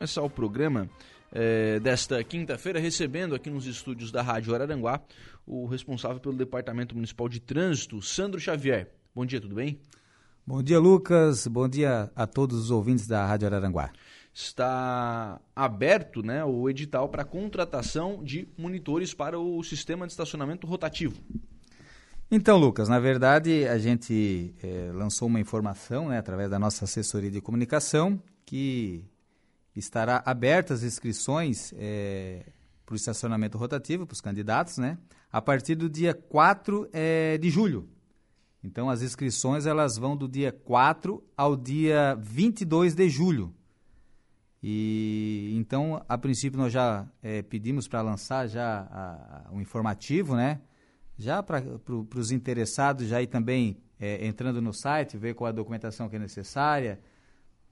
começar o programa é, desta quinta-feira, recebendo aqui nos estúdios da Rádio Araranguá o responsável pelo Departamento Municipal de Trânsito, Sandro Xavier. Bom dia, tudo bem? Bom dia, Lucas. Bom dia a todos os ouvintes da Rádio Araranguá. Está aberto né, o edital para contratação de monitores para o sistema de estacionamento rotativo. Então, Lucas, na verdade, a gente é, lançou uma informação né, através da nossa assessoria de comunicação que estará abertas as inscrições é, para o estacionamento rotativo para os candidatos, né? A partir do dia 4 é, de julho. Então, as inscrições elas vão do dia 4 ao dia 22 de julho. E então, a princípio, nós já é, pedimos para lançar já a, a, um informativo, né? Já para pro, os interessados já ir também é, entrando no site, ver qual a documentação que é necessária,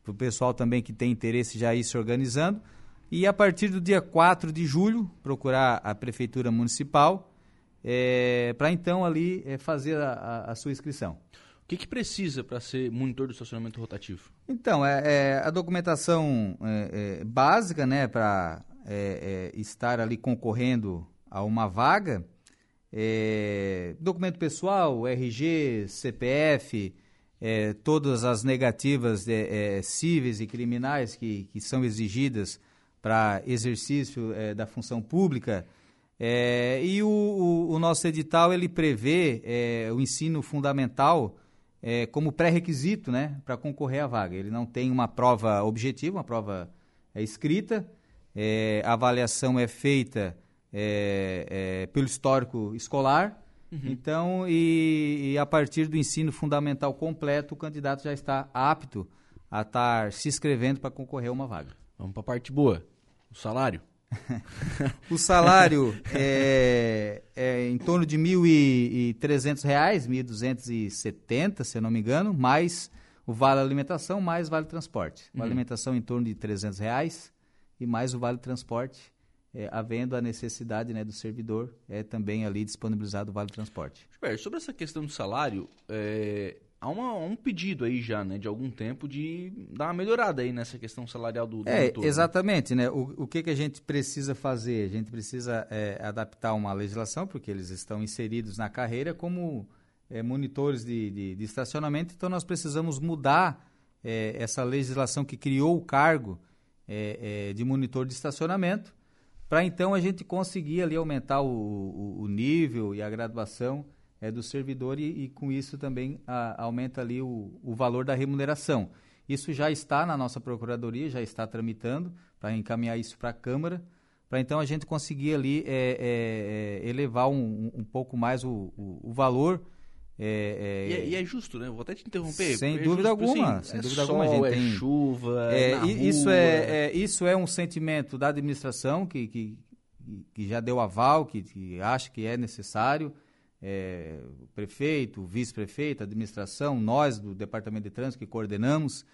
para o pessoal também que tem interesse já ir se organizando. E a partir do dia 4 de julho, procurar a Prefeitura Municipal é, para então ali é, fazer a, a, sua inscrição. O que, que precisa para ser monitor do estacionamento rotativo? Então, é, é a documentação é, é, básica né, para é, estar ali concorrendo a uma vaga, documento pessoal, RG, CPF, é, todas as negativas é, é, cíveis e criminais que, que são exigidas para exercício é, da função pública. É, e o, o, o, nosso edital ele prevê é, o ensino fundamental como pré-requisito né, para concorrer à vaga. Ele não tem uma prova objetiva, uma prova escrita, a avaliação é feita pelo histórico escolar Uhum. Então, e, e, a partir do ensino fundamental completo, o candidato já está apto a estar se inscrevendo para concorrer a uma vaga. Vamos para a parte boa, o salário. o salário é, é, em torno de R$ 1.300, R$ 1.270, se eu não me engano, mais o vale alimentação, mais vale transporte. Uhum. Vale alimentação em torno de 300 reais, e mais o vale transporte é, havendo a necessidade né, do servidor, é também ali disponibilizado o Vale Transporte. sobre essa questão do salário, é, há uma, um pedido aí já, né, de algum tempo, de dar uma melhorada aí nessa questão salarial do, do É, motor, né? exatamente, né? O, o que, que a gente precisa fazer? A gente precisa é, adaptar uma legislação, porque eles estão inseridos na carreira como é, monitores de, de, de, estacionamento, então nós precisamos mudar é, essa legislação que criou o cargo é, é, de monitor de estacionamento para então a gente conseguir ali aumentar o, o, o nível e a graduação é, do servidor e, e com isso também a, aumenta ali o, o valor da remuneração. Isso já está na nossa procuradoria, já está tramitando para encaminhar isso para a Câmara, para então a gente conseguir ali é, é, é elevar um, um, pouco mais o, o, o valor é, é... E, é, e, é, justo, né? Vou até te interromper. Sem dúvida justo, alguma. Assim, sem dúvida sol, alguma. A gente é tem... chuva, é, isso é, isso é um sentimento da administração que, que, que já deu aval, que, que acha que é necessário. o prefeito, o vice-prefeito, a administração, nós do Departamento de Trânsito que coordenamos.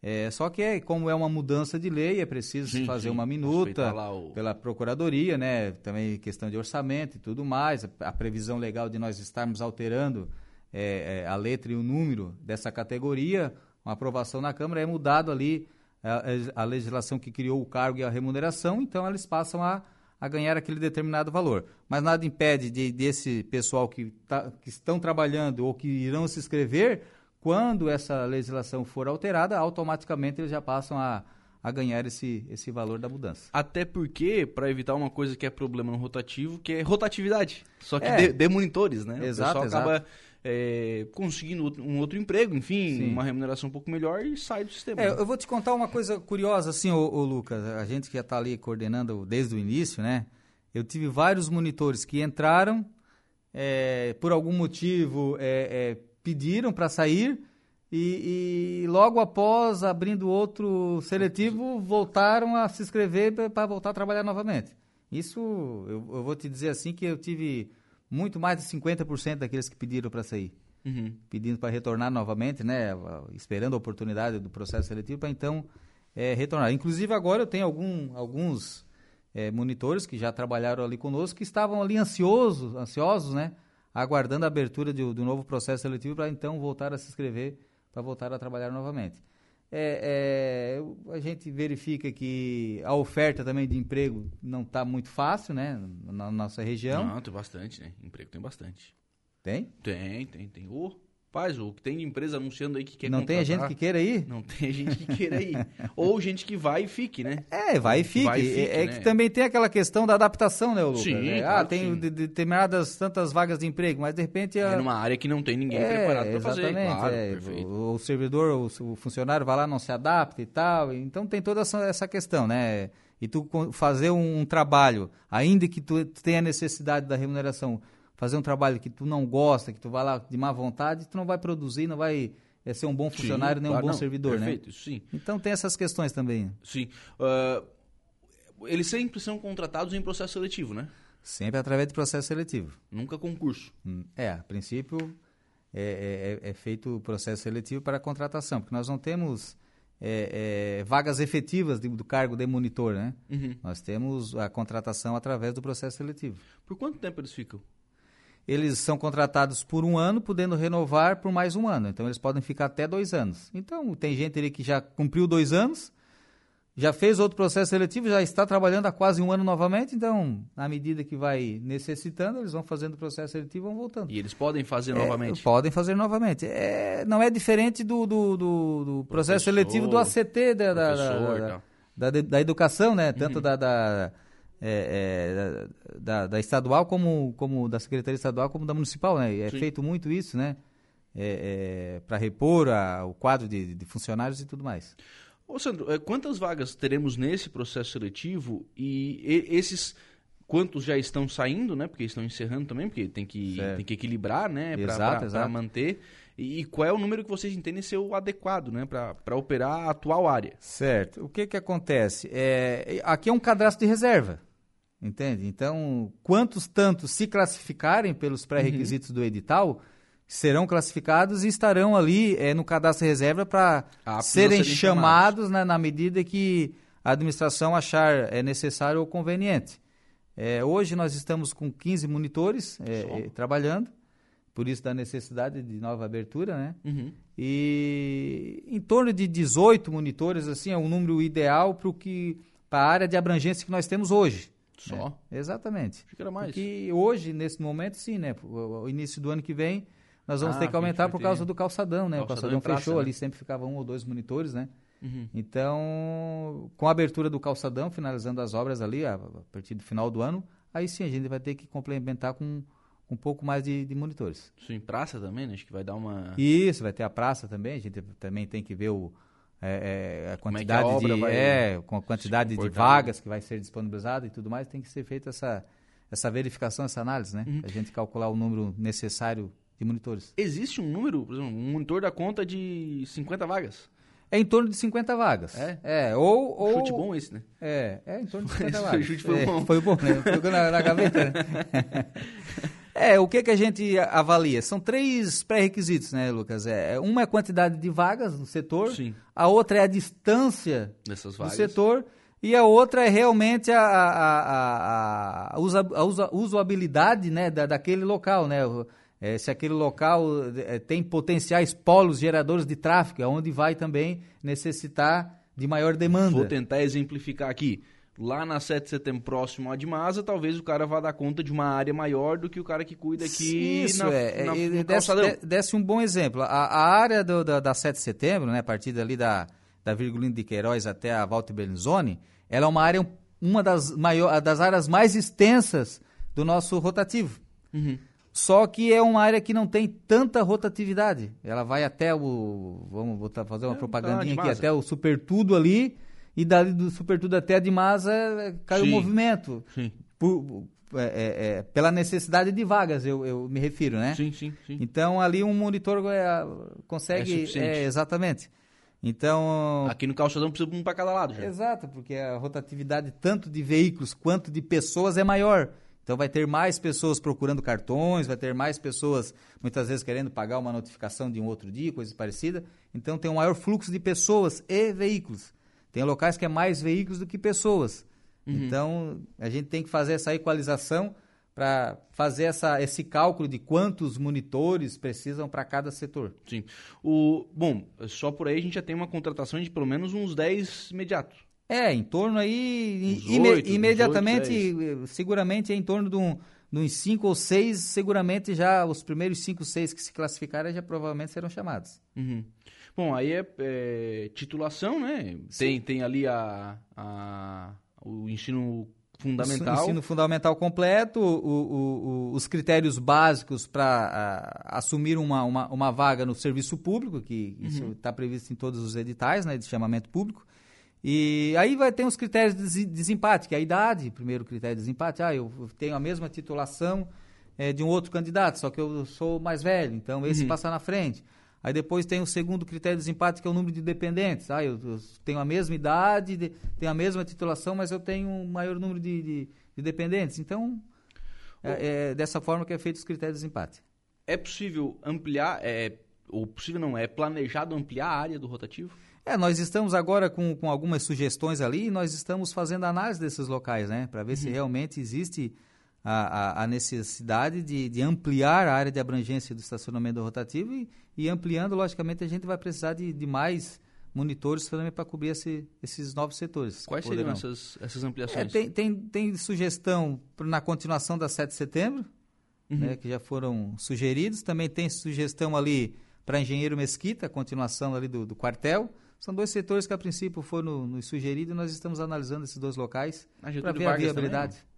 É, só que é, como é uma mudança de lei, é preciso sim, fazer sim. uma minuta o... pela procuradoria, né? Também questão de orçamento e tudo mais, a, a previsão legal de nós estarmos alterando é, é, a letra e o número dessa categoria, uma aprovação na Câmara, é mudado ali a, a, legislação que criou o cargo e a remuneração, então eles passam a, a ganhar aquele determinado valor. Mas nada impede de, desse pessoal que, tá, que estão trabalhando ou que irão se inscrever, quando essa legislação for alterada, automaticamente eles já passam a, a ganhar esse, esse valor da mudança. Até porque, para evitar uma coisa que é problema no rotativo, que é rotatividade. Só que é. de, de monitores, né? Exato, o pessoal exato. acaba é, conseguindo um outro emprego, enfim, Sim. uma remuneração um pouco melhor e sai do sistema. É, eu vou te contar uma coisa curiosa, assim, ô, ô Lucas, a gente que já está ali coordenando desde o início, né? Eu tive vários monitores que entraram, é, por algum motivo é, é, pediram para sair e, e, logo após, abrindo outro seletivo, voltaram a se inscrever para voltar a trabalhar novamente. Isso, eu, eu vou te dizer assim que eu tive muito mais de 50% daqueles que pediram para sair. Uhum. Pedindo para retornar novamente, né? Esperando a oportunidade do processo seletivo para então é, retornar. Inclusive agora eu tenho algum, alguns é, monitores que já trabalharam ali conosco que estavam ali ansiosos, ansiosos, né? Aguardando a abertura de, do novo processo seletivo para então voltar a se inscrever, para voltar a trabalhar novamente. É, é, a gente verifica que a oferta também de emprego não está muito fácil, né? Na nossa região. Não, tem bastante, né? Emprego tem bastante. Tem? Tem, tem, tem. Oh, Rapaz, o que tem de empresa anunciando aí que quer Não contratar, tem gente que queira ir? Não tem gente que queira ir. Ou gente que vai e fique, né? É, vai e fique. Vai e fique, é, é né? que também tem aquela questão da adaptação, né, Lucas? Sim, É, claro ah, tem sim. de- de- determinadas tantas vagas de emprego, mas de repente... É a- numa área que não tem ninguém É, preparado para fazer, claro, é, perfeito. o, o servidor, o, o funcionário vai lá, não se adapta e tal. Então tem toda essa, essa questão, né? E tu fazer um, trabalho, ainda que tu tenha necessidade da remuneração, fazer um trabalho que tu não gosta, que tu vai lá de má vontade, tu não vai produzir, não vai é, ser um bom funcionário Sim, nem um claro, bom não, servidor, Perfeito, né? sim. Então tem essas questões também. Sim. Ah, eles sempre são contratados em processo seletivo, né? Sempre através de processo seletivo. Nunca concurso. Hum, É, a princípio é, é- é feito o processo seletivo para a contratação, porque nós não temos é, é, vagas efetivas de- do cargo de monitor, né? Uhum. Nós temos a contratação através do processo seletivo. Por quanto tempo eles ficam? Eles são contratados por um ano, podendo renovar por mais um ano. Então, eles podem ficar até dois anos. Então, tem gente ali que já cumpriu dois anos, já fez outro processo seletivo, já está trabalhando há quase um ano novamente. Então, à medida que vai necessitando, eles vão fazendo o processo seletivo e vão voltando. E eles podem fazer É, novamente? podem fazer novamente. É, não é diferente do, do, do- do processo seletivo do ACT da, da, da, da, educação, né? Uhum. Tanto da, da, é, é, da, da estadual como, como da Secretaria Estadual como da Municipal, né? É Sim. feito muito isso, né? para repor a- o quadro de, de funcionários e tudo mais. Ô, Sandro, eh, quantas vagas teremos nesse processo seletivo e, e- esses quantos já estão saindo, né? Porque estão encerrando também, porque tem que, Certo. tem que equilibrar, né? Para manter. E, e qual é o número que vocês entendem ser o adequado, né? Para operar a atual área? Certo. O que que acontece? É, aqui é um cadastro de reserva, entende? Então, quantos tantos se classificarem pelos pré-requisitos do edital serão classificados e estarão ali é, no cadastro de reserva para Aptos a serem serem chamados né, na medida que a administração achar é, necessário ou conveniente. É, hoje nós estamos com 15 monitores é, é, trabalhando, por isso da necessidade de nova abertura, né? Uhum. E em torno de 18 monitores, assim, é um número ideal para que para a área de abrangência que nós temos hoje. Só? né? Exatamente. Achei que era mais. Porque hoje, nesse momento, sim, né? O, o início do ano que vem, nós vamos Ah, ter que aumentar por ter causa do calçadão, né? o calçadão calçadão em praça, fechou né? ali, sempre ficava um ou dois monitores, né? Uhum. Então, com a abertura do calçadão, finalizando as obras ali, a, a partir do final do ano, aí sim a gente vai ter que complementar com um pouco mais de, de monitores. Isso em praça também, né? Acho que vai dar uma. Isso, vai ter a praça também, a gente também tem que ver o, é, é, a é a quantidade obra de vai é, com a quantidade de vagas que vai ser disponibilizada e tudo mais, tem que ser feita essa, essa verificação, essa análise, né? Uhum. A gente calcular o número necessário de monitores. Existe um número, por exemplo, um monitor da conta de 50 vagas. É em torno de 50 vagas. É? É, ou... ou Chute bom esse, né? É, é em torno de 50 Esse vagas. chute foi É, bom. Foi bom, né? Ficou na, na gaveta, né? É, o que, que a gente avalia? São três pré-requisitos, né, Lucas? É, uma é a quantidade de vagas no setor, Sim. a outra é a distância do setor e a outra é realmente a, a, a, a, usa- a usa- usabilidade né, da, daquele local, né? É, se aquele local é, tem potenciais polos geradores de tráfego, é onde vai também necessitar de maior demanda. Vou tentar exemplificar aqui. Lá na 7 de setembro, próximo a Dimasa, talvez o cara vá dar conta de uma área maior do que o cara que cuida aqui Isso, na, é. na- E desse, de- desse um bom exemplo. A, a área do- da, da 7 de setembro, né, a partir dali da, da Virgulino de Queiroz até a Walter Bernzoni, ela é uma área, uma das, maior, das áreas mais extensas do nosso rotativo. Uhum. Só que é uma área que não tem tanta rotatividade. Ela vai até o. Vamos botar, fazer uma É, propagandinha tá, aqui, até o Super Tudo ali. E dali do Super Tudo até a Dimasa eh, cai o Sim. movimento. Sim, Por- é, é, é, pela necessidade de vagas, eu, eu me refiro, né? sim, sim, sim. Então ali um monitor é, É consegue. É, exatamente. Então. Aqui no calçadão precisa de um para cada lado já. Exato, porque a rotatividade tanto de veículos quanto de pessoas é maior. Então vai ter mais pessoas procurando cartões, vai ter mais pessoas muitas vezes querendo pagar uma notificação de um outro dia, coisas parecidas. Então tem um maior fluxo de pessoas e veículos. Tem locais que é mais veículos do que pessoas. Uhum. Então a gente tem que fazer essa equalização para fazer essa, esse cálculo de quantos monitores precisam para cada setor. Sim. O, bom, só por aí a gente já tem uma contratação de pelo menos uns 10 imediatos. É, em torno aí, ime, 8, imediatamente, 8, seguramente é em torno de um, de uns 5 ou 6, seguramente já os primeiros 5, 6 que se classificarem já provavelmente serão chamados. Uhum. Bom, aí é, é, titulação, né? Tem, tem ali a, a, o ensino fundamental. O ensino fundamental completo, o, o, o, os critérios básicos para assumir uma, uma, uma, vaga no serviço público, que uhum. isso está previsto em todos os editais né, de chamamento público. E aí vai ter os critérios de desempate, que é a idade, primeiro critério de desempate. Ah, eu tenho a mesma titulação é, de um outro candidato, só que eu sou mais velho, então esse uhum. passa na frente. Aí depois tem o segundo critério de desempate, que é o número de dependentes. Ah, eu, eu tenho a mesma idade, de, tenho a mesma titulação, mas eu tenho um maior número de, de, de dependentes. Então, é, é, dessa forma que é feito os critérios de desempate. É possível ampliar, é, ou possível não, é planejado ampliar a área do rotativo? É, nós estamos agora com, com algumas sugestões ali e nós estamos fazendo análise desses locais, né? Para ver uhum. se realmente existe a, a, a necessidade de, de, ampliar a área de abrangência do estacionamento rotativo e, e ampliando, logicamente, a gente vai precisar de, de mais monitores também para cobrir esse, esses novos setores. Quais seriam essas, essas ampliações? É, tem, tem, tem, sugestão na continuação da 7 de setembro, uhum. né, que já foram sugeridos. Também tem sugestão ali para Engenheiro Mesquita, a continuação ali do, do, quartel. São dois setores que a princípio foram nos sugeridos e nós estamos analisando esses dois locais para ver Vargas a viabilidade. Também?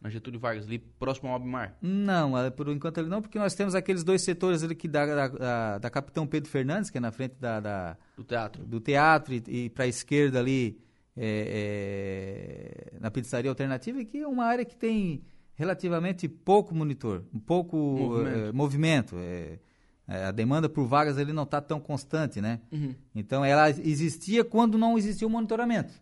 Na Getúlio Vargas, ali próximo ao Albimar? Não, é, por enquanto ali não, porque nós temos aqueles dois setores ali que da, da, da, da Capitão Pedro Fernandes, que é na frente da, da do teatro, do teatro e, e para a esquerda ali é, é, na pizzaria alternativa, que é uma área que tem relativamente pouco monitor, um pouco movimento. É, movimento é, é, a demanda por vagas ali não está tão constante, né? Uhum. Então ela existia quando não existia o monitoramento.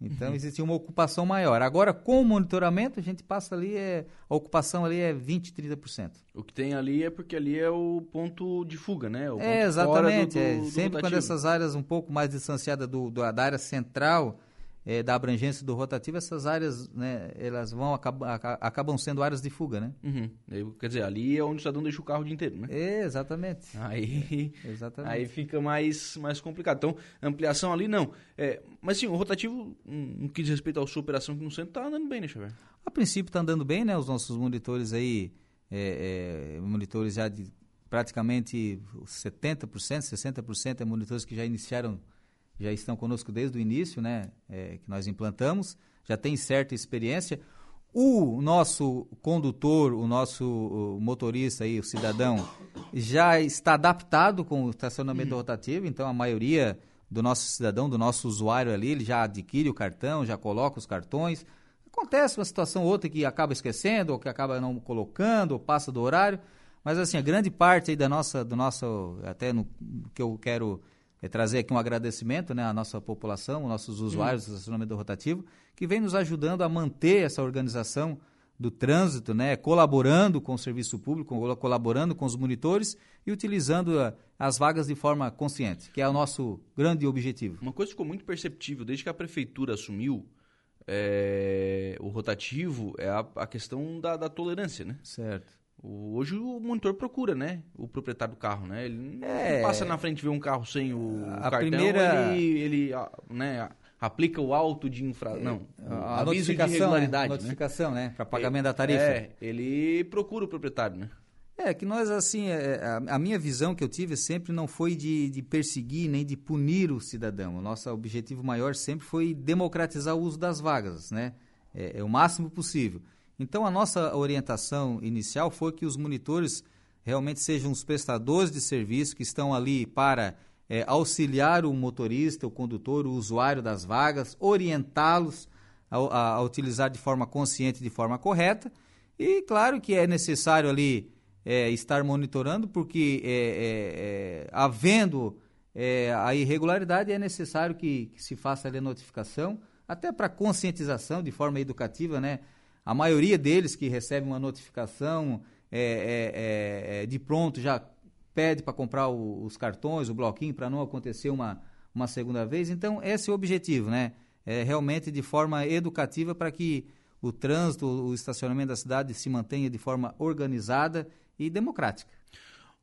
Então uhum. existia uma ocupação maior. Agora, com o monitoramento, a gente passa ali, é, a ocupação ali é 20%, 30%. O que tem ali é porque ali é o ponto de fuga, né? é, exatamente. Do, do, é. Do Sempre rotativo. quando essas áreas um pouco mais distanciadas do, do da área central, é, da abrangência do rotativo, essas áreas, né, elas vão acabam, acabam sendo áreas de fuga, né? Uhum. Quer dizer, ali é onde o cidadão deixa o carro o dia inteiro, né? É, exatamente. Aí, exatamente. aí fica mais, mais complicado. Então, ampliação ali não. É, mas sim, o rotativo, no que diz respeito à sua operação aqui no centro, está andando bem, né, Xavier? A princípio está andando bem, né? Os nossos monitores aí, é, é, monitores já de praticamente 70%, 60% é monitores que já iniciaram já estão conosco desde o início, né, é, que nós implantamos, já tem certa experiência. O nosso condutor, o nosso motorista aí, o cidadão, já está adaptado com o estacionamento rotativo, então a maioria do nosso cidadão, do nosso usuário ali, ele já adquire o cartão, já coloca os cartões. Acontece uma situação ou outra que acaba esquecendo, ou que acaba não colocando, ou passa do horário, mas assim, a grande parte aí da nossa, do nosso, até no que eu quero é trazer aqui um agradecimento né, à nossa população, aos nossos usuários do estacionamento rotativo, que vem nos ajudando a manter essa organização do trânsito, né, colaborando com o serviço público, colaborando com os monitores e utilizando a, as vagas de forma consciente, que é o nosso grande objetivo. Uma coisa que ficou muito perceptível desde que a prefeitura assumiu é, o rotativo é a, a questão da, da tolerância, né? Certo. Hoje o monitor procura, né? O proprietário do carro, né? Ele é, passa na frente e vê um carro sem o, a cartão, primeira... ele, ele né, aplica o auto de infra... É, não, a, a notificação, de regularidade, né? Notificação, né? Para pagamento é, da tarifa. É, ele procura o proprietário, né? É, que nós, assim, é, a, a, minha visão que eu tive sempre não foi de, de perseguir nem de punir o cidadão. O nosso objetivo maior sempre foi democratizar o uso das vagas, né? É, é o máximo possível. Então, a nossa orientação inicial foi que os monitores realmente sejam os prestadores de serviço que estão ali para é, auxiliar o motorista, o condutor, o usuário das vagas, orientá-los a, a, a, utilizar de forma consciente, de forma correta. E claro que é necessário ali é, estar monitorando, porque é, é, é havendo é, a irregularidade, é necessário que, que se faça ali a notificação, até para conscientização de forma educativa, né? A maioria deles que recebe uma notificação é, é, é, é de pronto já pede para comprar o, os cartões, o bloquinho, para não acontecer uma, uma segunda vez. Então, esse é o objetivo, né? É realmente de forma educativa para que o trânsito, o estacionamento da cidade se mantenha de forma organizada e democrática.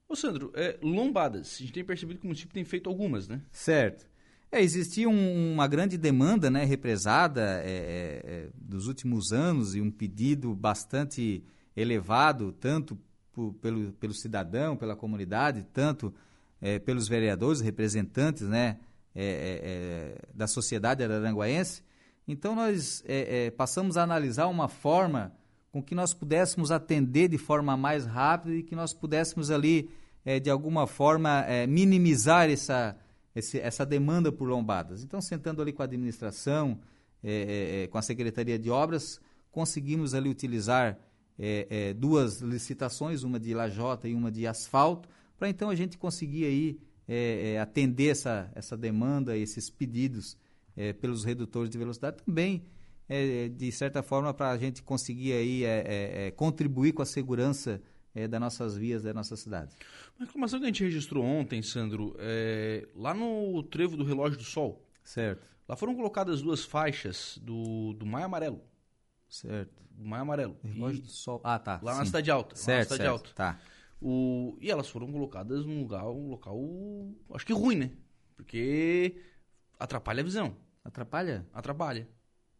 Ô Sandro, é, lombadas, a gente tem percebido que o município tem feito algumas, né? Certo. É, existia um, uma grande demanda né, represada é, é, é, dos últimos anos e um pedido bastante elevado, tanto por, pelo, pelo cidadão, pela comunidade, tanto é, pelos vereadores, representantes né, é, da sociedade araranguaense. Então, nós passamos a analisar uma forma com que nós pudéssemos atender de forma mais rápida e que nós pudéssemos ali, de alguma forma, minimizar essa esse, essa demanda por lombadas. Então, sentando ali com a administração, é, é, é, com a Secretaria de Obras, conseguimos ali utilizar é, é duas licitações, uma de lajota e uma de asfalto, para então a gente conseguir aí é, atender essa, essa demanda, esses pedidos pelos redutores de velocidade também, de certa forma, para a gente conseguir aí contribuir com a segurança é, das nossas vias da nossa cidade. Uma reclamação que a gente registrou ontem, Sandro, é, lá no trevo do Relógio do Sol. Certo. Lá foram colocadas duas faixas do, do Maio Amarelo. Certo. Do Maio Amarelo. Relógio e, do Sol. Ah, tá. Lá sim. na Cidade Alta. Certo, na Cidade certo. Alta. Tá. O, e elas foram colocadas num lugar, um local, acho que ruim, né? Porque atrapalha a visão. Atrapalha? Atrapalha.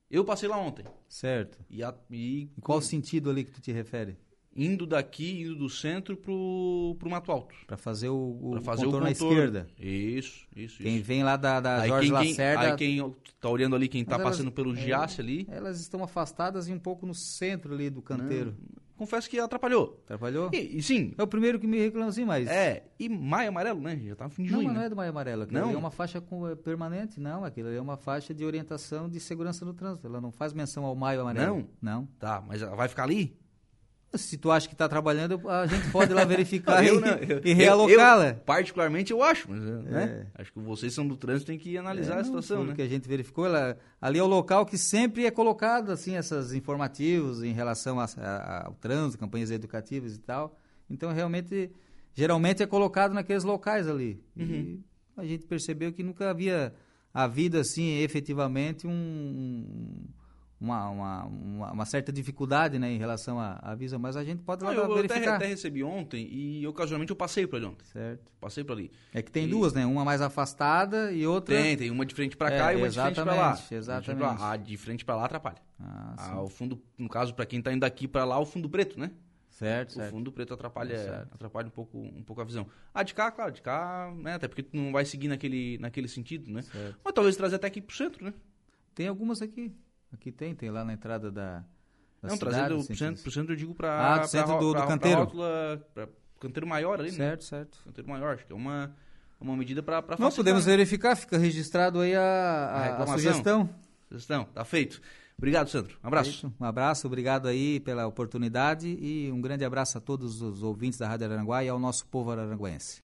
Eu passei lá ontem. Certo. E, a, e... Em qual sentido ali que tu te refere? Indo daqui, indo do centro pro, pro Mato Alto. Para fazer o, o pra fazer contorno, o contorno à esquerda. Isso, isso. Quem isso. vem lá da, da aí Jorge quem, Lacerda... Aí quem tá olhando ali, quem está passando pelo é, Giasse ali... Elas estão afastadas e um pouco no centro ali do canteiro. Não, confesso que atrapalhou. Atrapalhou? E, e, sim. É o primeiro que me reclama assim, mas... É, e Maio Amarelo, né? Já tá no fim de junho, Não, mas não né? é do Maio Amarelo. Aquilo não? é uma faixa com, é permanente, não. Aquilo é uma faixa de orientação de segurança no trânsito. Ela não faz menção ao Maio Amarelo. Não? Não. Tá, mas ela vai ficar ali? Se tu acha que está trabalhando, a gente pode ir lá verificar e, e realocá-la. Particularmente eu acho, mas, né? É. Acho que vocês são do trânsito tem que analisar é, a situação, né? que a gente verificou, ela, ali é o local que sempre é colocado assim esses informativos em relação a, a, ao trânsito, campanhas educativas e tal. Então realmente, geralmente é colocado naqueles locais ali. Uhum. E a gente percebeu que nunca havia havido assim efetivamente um uma, uma, uma, uma, certa dificuldade né, em relação à, à Visa, mas a gente pode lá eu, verificar. Eu até, até, recebi ontem e ocasionalmente eu passei por ali ontem. Certo. Passei por ali. É que tem e... duas, né? Uma mais afastada e outra... Tem, tem uma de frente para cá é, e uma de frente para lá. Exatamente, A de frente para lá atrapalha. Ah, ah, o fundo, no caso, para quem está indo daqui para lá, o fundo preto, né? Certo, o certo. fundo preto atrapalha, certo. atrapalha um pouco, um pouco a visão. Ah, de cá, claro, de cá, né? Até porque tu não vai seguir naquele, naquele sentido, né? Certo. Mas talvez trazer até aqui pro centro, né? Tem algumas aqui. Aqui tem, tem lá na entrada da. da não, cidade, trazendo pro centro, pro centro eu digo para. Ah, do centro pra, do, do canteiro. Pra, pra, canteiro maior ali, certo, né? Certo, certo. Canteiro maior, acho que é uma, uma medida para facilitar. Não, podemos verificar, fica registrado aí a, a, a, sugestão. Sugestão, tá feito. Obrigado, Sandro. Um abraço. Um abraço, obrigado aí pela oportunidade e um grande abraço a todos os ouvintes da Rádio Aranguá e ao nosso povo araranguense.